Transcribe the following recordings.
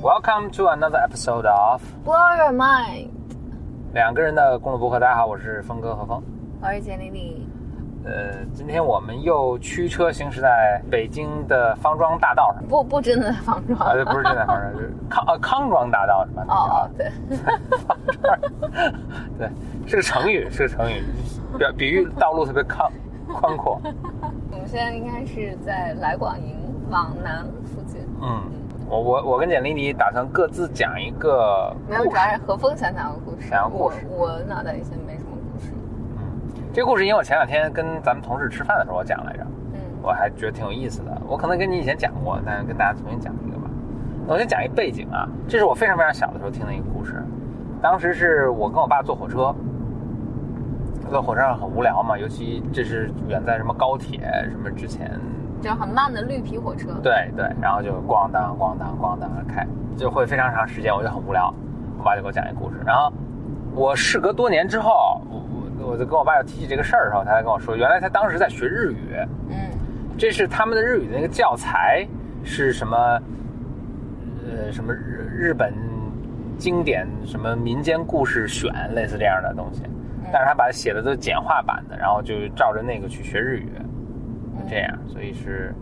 Welcome to another episode of Blow your mind，两个人的公路博客。大家好，我是峰哥何峰。我是简丽丽。呃，今天我们又驱车行驶在北京的方庄大道上。不不真的方庄啊，不是真的方庄，是康呃康庄大道是吧？哦，对，方庄，对，是个成语，是个成语，表比喻道路特别宽宽阔。我们现在应该是在来广营往南附近。嗯，我我我跟简丽丽打算各自讲一个没有，主要是何峰想讲个故事，讲个故事我我脑袋里现在没什么故事。嗯，这个故事因为我前两天跟咱们同事吃饭的时候我讲来着，嗯，我还觉得挺有意思的。我可能跟你以前讲过，但是跟大家重新讲一个吧。我先讲一背景啊，这是我非常非常小的时候听的一个故事。当时是我跟我爸坐火车，坐火车上很无聊嘛，尤其这是远在什么高铁什么之前，就很慢的绿皮火车。对对，然后就咣当咣当咣当的开，就会非常长时间，我就很无聊。我爸就给我讲一个故事，然后我事隔多年之后，我我我就跟我爸要提起这个事儿的时候，他才跟我说，原来他当时在学日语，嗯这是他们的日语的那个教材是什么？呃，什么日日本经典什么民间故事选，类似这样的东西，但是他把写的都简化版的，然后就照着那个去学日语，这样，所以是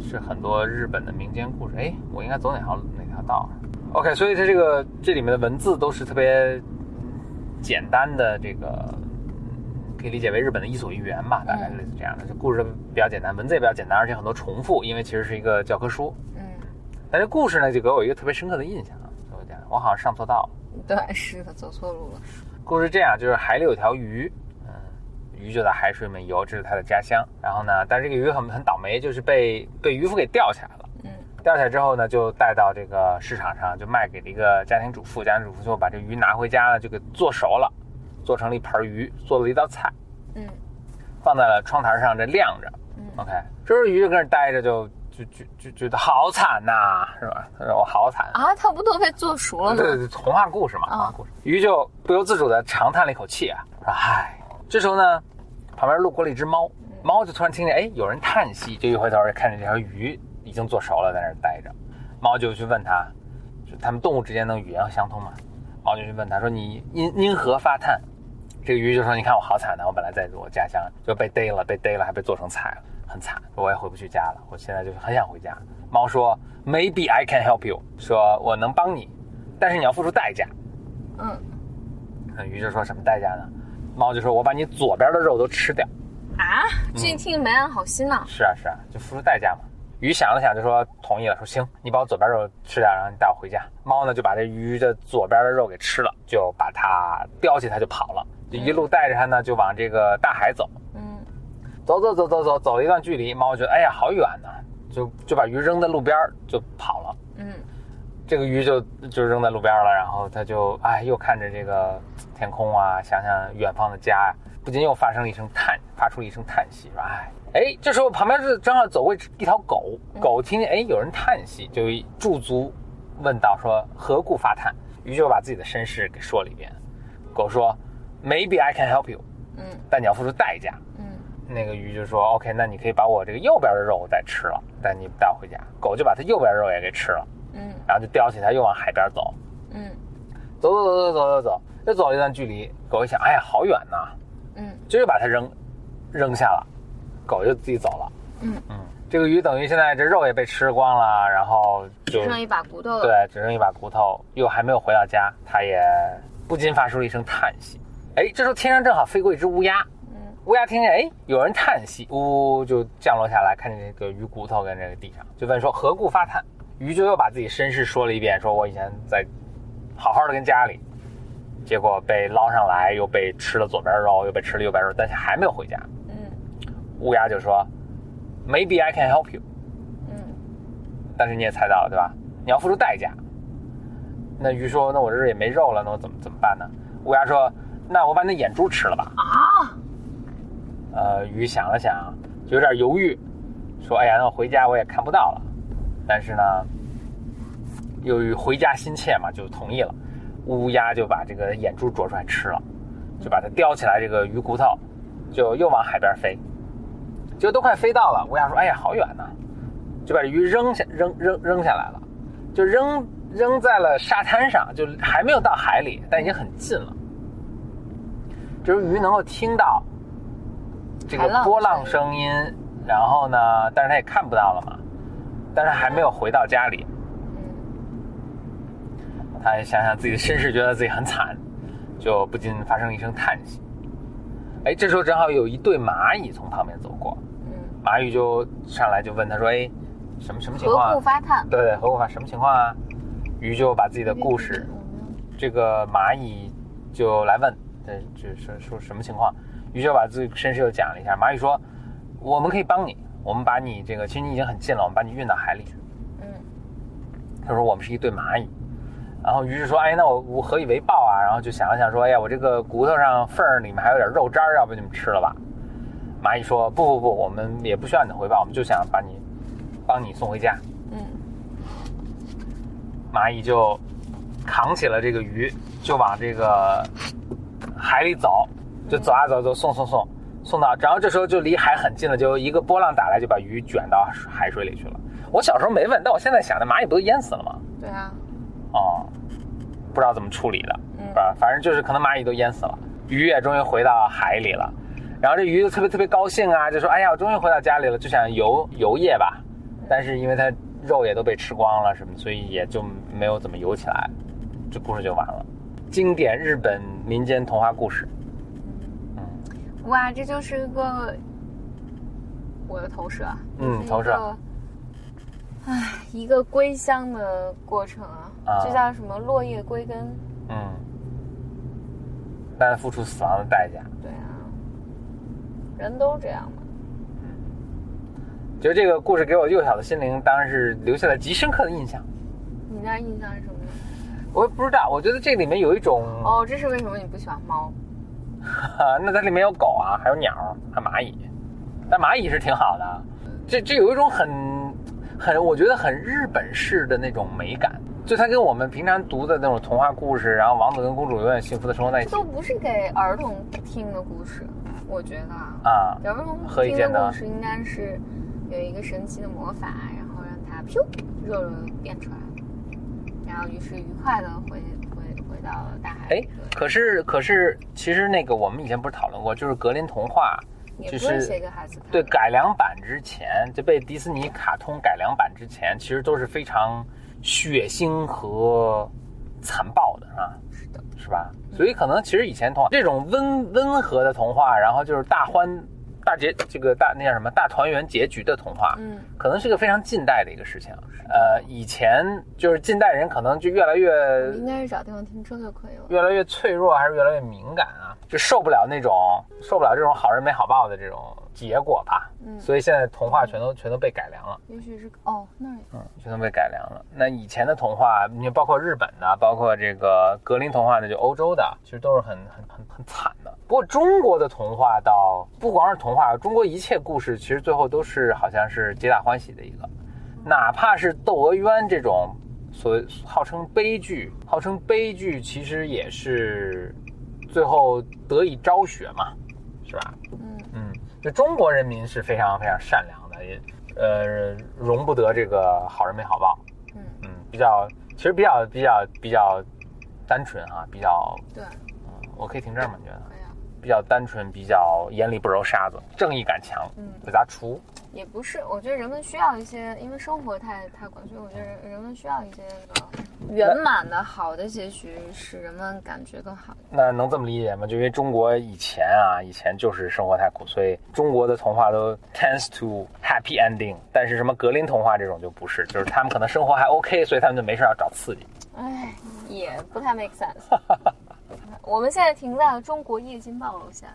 是很多日本的民间故事。哎，我应该走哪条哪条道？OK，所以它这个这里面的文字都是特别简单的，这个可以理解为日本的伊索寓言吧，大概类似这样的。这故事比较简单，文字也比较简单，而且很多重复，因为其实是一个教科书。嗯，但这故事呢，就给我一个特别深刻的印象我讲，我好像上错道了。对，是的，走错路了。故事这样，就是海里有条鱼，嗯，鱼就在海水里面游，这是它的家乡。然后呢，但是这个鱼很很倒霉，就是被被渔夫给钓起来了。嗯钓起来之后呢，就带到这个市场上，就卖给了一个家庭主妇。家庭主妇就把这鱼拿回家了，就给做熟了，做成了一盘鱼，做了一道菜，嗯放在了窗台上这晾着。嗯 OK，这时候鱼就跟那儿待着，就就就就觉得好惨呐、是吧？他说我好惨。啊，它不都被做熟了吗？对对对，童话故事嘛，啊童话故事。鱼就不由自主的长叹了一口气啊，说：“唉。”这时候呢，旁边路过了一只猫，猫就突然听见哎有人叹息，就一回头看见这条鱼已经做熟了，在那儿待着。猫就去问他，就他们动物之间能语言相通吗。猫就去问他说：“你因因何发叹？”这个鱼就说：“你看我好惨呢、我本来在我家乡就被逮了，被逮了还被做成菜了，很惨，我也回不去家了。我现在就很想回家。”猫说：“Maybe I can help you，说我能帮你，但是你要付出代价。”嗯那鱼就说什么代价呢？猫就说：“我把你左边的肉都吃掉。啊，这一听没安好心呢”。是啊，是啊，就付出代价嘛。鱼想了想，就说同意了，说行，你把我左边肉吃掉，然后你带我回家。猫呢就把这鱼的左边的肉给吃了，就把它叼起它就跑了，就一路带着它呢就往这个大海走。嗯走走走走走，走了一段距离，猫觉得哎呀好远呐，就就把鱼扔在路边就跑了。嗯这个鱼就就扔在路边了，然后他就哎又看着这个天空啊，想想远方的家呀、不禁又发生了一声叹，发出了一声叹息，说哎哎，这时候旁边是正好走过一条狗，狗听见哎有人叹息，就驻足问道说何故发叹？鱼就把自己的身世给说了一遍。狗说 Maybe I can help you，嗯但你要付出代价。嗯那个鱼就说 OK，那你可以把我这个右边的肉再吃了，但你带我回家。狗就把它右边的肉也给吃了。嗯然后就叼起它又往海边走，嗯走走走走走走走，又走了一段距离。狗一想，哎呀，好远呐，嗯就又把它扔扔下了，狗就自己走了。嗯，嗯，这个鱼等于现在这肉也被吃光了，然后就只剩一把骨头了。对，只剩一把骨头，又还没有回到家，它也不禁发出了一声叹息。哎，这时候天上正好飞过一只乌鸦，嗯乌鸦听见哎有人叹息，呜就降落下来，看见这个鱼骨头跟这个地上，就问说何故发叹？鱼就又把自己身世说了一遍，说我以前在好好的跟家里，结果被捞上来，又被吃了左边肉，又被吃了右边肉，但是还没有回家。嗯乌鸦就说，Maybe I can help you，嗯但是你也猜到了对吧？你要付出代价。那鱼说，那我这也没肉了，那我怎么怎么办呢？乌鸦说，那我把你的眼珠吃了吧。啊，呃，鱼想了想，就有点犹豫，说：“哎呀，那我回家我也看不到了。”但是呢，由于回家心切嘛，就同意了。乌鸦就把这个眼珠啄出来吃了，就把它叼起来这个鱼骨头，就又往海边飞。结果都快飞到了，乌鸦说：“哎呀，好远呐！”就把这鱼扔下扔扔扔下来了。就扔扔在了沙滩上，就还没有到海里，但已经很近了。就是鱼能够听到这个波浪声音，然后呢，但是它也看不到了嘛，但是还没有回到家里，嗯，他也想想自己的身世，觉得自己很惨，就不禁发生一声叹息。哎，这时候正好有一对蚂蚁从旁边走过，嗯，蚂蚁就上来就问他说：“哎，什么什么情况啊何故？发烫？对对，何故发什么情况啊？”鱼就把自己的故事，这个蚂蚁就来问，这这说说什么情况？鱼就把自己身世又讲了一下。蚂蚁说：“我们可以帮你，我们把你这个，其实你已经很近了，我们把你运到海里去。”嗯他说我们是一对蚂蚁，然后于是说，哎，那我我何以为报啊？然后就想了想说，哎呀，我这个骨头上缝儿里面还有点肉渣儿，要不你们吃了吧？蚂蚁说不不不，我们也不需要你的回报，我们就想把你帮你送回家。嗯蚂蚁就扛起了这个鱼，就往这个海里走，就走啊走走，送送送送到，然后这时候就离海很近了，就一个波浪打来，就把鱼卷到海水里去了。我小时候没问，但我现在想，那蚂蚁不都淹死了吗？对啊，哦，不知道怎么处理的，嗯是吧？反正就是可能蚂蚁都淹死了，鱼也终于回到海里了。然后这鱼就特别特别高兴啊，就说：“哎呀，我终于回到家里了，就想游游夜吧。”但是因为它肉也都被吃光了什么，所以也就没有怎么游起来。这故事就完了。经典日本民间童话故事，哇，这就是一个我的投射啊，嗯投射个。唉，一个归乡的过程啊，啊这叫什么？落叶归根。嗯，但付出死亡的代价。对啊，人都这样嘛。觉得这个故事给我幼小的心灵当然是留下了极深刻的印象。你那印象是什么呢？我也不知道，我觉得这里面有一种哦，这是为什么你不喜欢猫？啊，那它里面有狗啊，还有鸟，还有蚂蚁，但蚂蚁是挺好的。这这有一种很很，我觉得很日本式的那种美感，就它跟我们平常读的那种童话故事，然后王子跟公主永远幸福的生活在一起都不是给儿童听的故事，我觉得啊，儿童听的故事应该是有一个神奇的魔法，然后让它噗肉肉变出来，然后于是愉快的回回回到大海哎。，可是可是，其实那个我们以前不是讨论过，就是格林童话，就是写给孩子看。对改良版之前就被迪士尼卡通改良版之前，其实都是非常血腥和残暴的，啊，是的，是吧？所以可能其实以前童话这种温温和的童话，然后就是大欢大结这个大那叫什么大团圆结局的童话，嗯，可能是个非常近代的一个事情。呃，以前就是近代人可能就越来越应该是找地方停车就可以了。越来越脆弱，还是越来越敏感啊？就受不了那种受不了这种好人没好报的这种结果吧。嗯所以现在童话全都全都被改良了，也许是哦，那儿嗯，全都被改良了。那以前的童话，你包括日本的，包括这个格林童话的，就欧洲的，其实都是很很很很惨的。不过中国的童话倒不光是童话，中国一切故事其实最后都是好像是皆大欢喜的一个，哪怕是《窦娥冤》这种所谓号称悲剧，号称悲剧，其实也是最后得以昭雪嘛，是吧？就中国人民是非常非常善良的，也呃容不得这个好人没好报。嗯，嗯，比较其实比较比较比较单纯啊，比较对，嗯，我可以停这儿吗？你觉得？可以啊。比较单纯，比较眼里不揉沙子，正义感强，嗯伟大厨。也不是，我觉得人们需要一些，因为生活太太苦，所以我觉得人人们需要一些那个圆满的好的结局，使人们感觉更好。那能这么理解吗？就因为中国以前啊，以前就是生活太苦，所以中国的童话都 tends to happy ending。但是什么格林童话这种就不是，就是他们可能生活还 OK，所以他们就没事要找刺激。哎，也不太 make sense。我们现在停在了中国夜惊报楼下。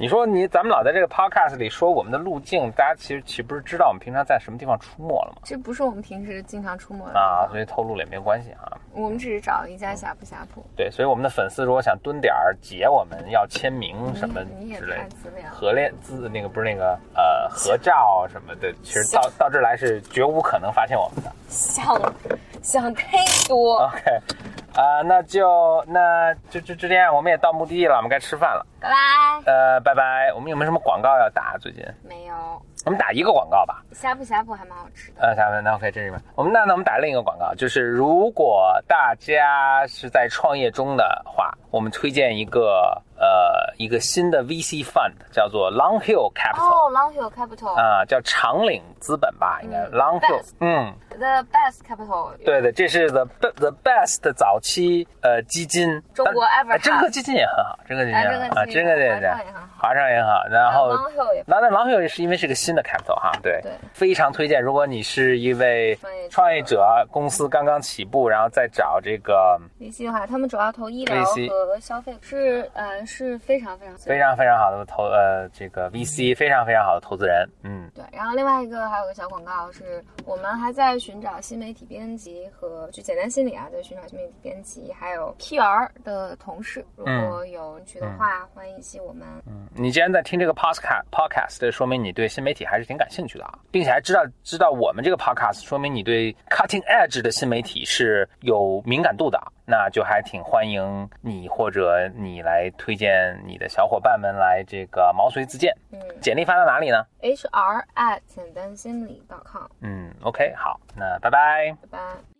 你说你咱们老在这个 podcast 里说我们的路径，大家其实岂不是知道我们平常在什么地方出没了吗？这不是我们平时经常出没的啊，所以透露了也没有关系啊。我们只是找了一家呷哺呷哺。对，所以我们的粉丝如果想蹲点儿截我们要签名什么你也之类。合练字那个不是那个呃合照什么的，其实到到这儿来是绝无可能发现我们的。想想太多。OK，啊、那就那就就就这样，我们也到目的地了，我们该吃饭了。拜拜。呃，拜拜。我们有没有什么广告要打？最近？没有。我们打一个广告吧。呷哺呷哺还蛮好吃的。呃，呷哺那 OK，这里面。我们那那我们打另一个广告，就是如果大家是在创业中的话，我们推荐一个呃一个新的 VC fund，叫做 Long Hill Capital 哦，Long Hill Capital，啊、叫长岭资本吧，应该。嗯 Long Hill，Best 嗯，The Best Capital，对的，这是 the the best 早期呃基金，中国 ever 哎真科基金也很好，真科基金也很好啊，哎真真科对对科基金华创也很好。华创也很好，然后 Long Hill 也那那狼友是因为是个新的 capital 哈，对，对。非常推荐。如果你是一位创业者。创业者，公司刚刚起步，然后再找这个 VC 的话，他们主要投医疗和消费，是呃是非常非常非常非常好的投呃这个 VC 非常非常好的投资人，嗯，对。然后另外一个还有个小广告是，我们还在寻找新媒体编辑和就简单心理啊，在寻找新媒体编辑，还有 PR 的同事，如果有兴趣的话，欢迎系我们。嗯。你既然在听这个 podcast podcast，说明你对新媒体还是挺感兴趣的啊，并且还知道知道我们这个 podcast，说明你对 cutting edge 的新媒体是有敏感度的，那就还挺欢迎你或者你来推荐你的小伙伴们来这个毛遂自荐。嗯简历发到哪里呢？，HR at 简单心理 .com，嗯，OK，好，那拜拜。拜拜。